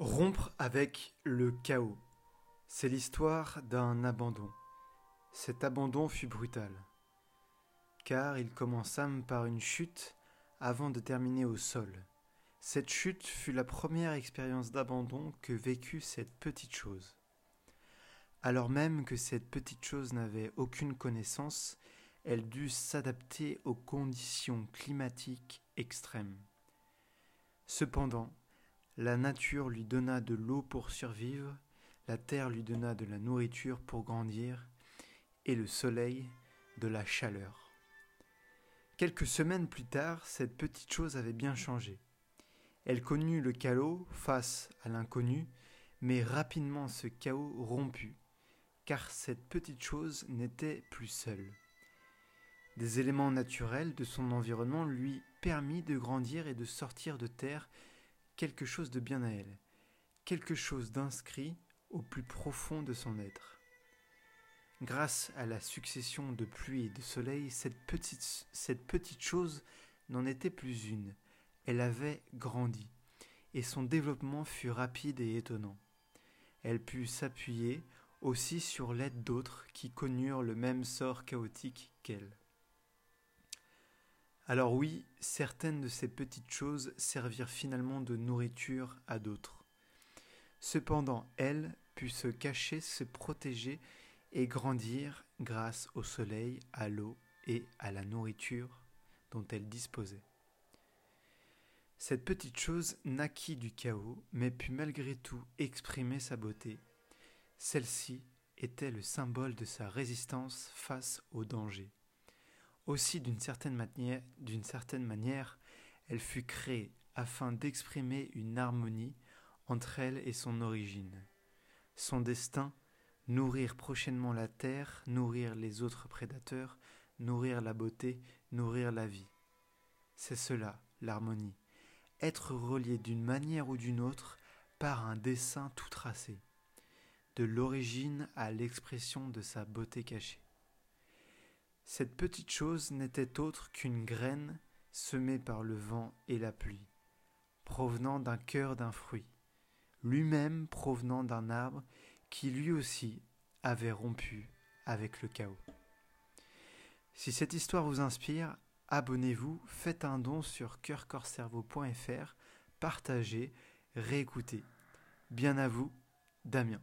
Rompre avec le chaos. C'est l'histoire d'un abandon. Cet abandon fut brutal, car il commença par une chute avant de terminer au sol. Cette chute fut la première expérience d'abandon que vécut cette petite chose. Alors même que cette petite chose n'avait aucune connaissance, elle dut s'adapter aux conditions climatiques extrêmes. Cependant, la nature lui donna de l'eau pour survivre, la terre lui donna de la nourriture pour grandir, et le soleil de la chaleur. Quelques semaines plus tard, cette petite chose avait bien changé. Elle connut le chaos face à l'inconnu, mais rapidement ce chaos romput, car cette petite chose n'était plus seule. Des éléments naturels de son environnement lui permit de grandir et de sortir de terre quelque chose de bien à elle, quelque chose d'inscrit au plus profond de son être. Grâce à la succession de pluie et de soleil, cette petite, cette petite chose n'en était plus une, elle avait grandi, et son développement fut rapide et étonnant. Elle put s'appuyer aussi sur l'aide d'autres qui connurent le même sort chaotique qu'elle. Alors oui, certaines de ces petites choses servirent finalement de nourriture à d'autres. Cependant, elle put se cacher, se protéger et grandir grâce au soleil, à l'eau et à la nourriture dont elle disposait. Cette petite chose naquit du chaos, mais put malgré tout exprimer sa beauté. Celle-ci était le symbole de sa résistance face au danger. Aussi, d'une certaine, manière, elle fut créée afin d'exprimer une harmonie entre elle et son origine. Son destin, nourrir prochainement la terre, nourrir les autres prédateurs, nourrir la beauté, nourrir la vie. C'est cela, l'harmonie. Être relié d'une manière ou d'une autre par un dessin tout tracé, de l'origine à l'expression de sa beauté cachée. Cette petite chose n'était autre qu'une graine semée par le vent et la pluie, provenant d'un cœur d'un fruit, lui-même provenant d'un arbre qui lui aussi avait rompu avec le chaos. Si cette histoire vous inspire, abonnez-vous, faites un don sur cœurcorcerveau.fr, partagez, réécoutez. Bien à vous, Damien.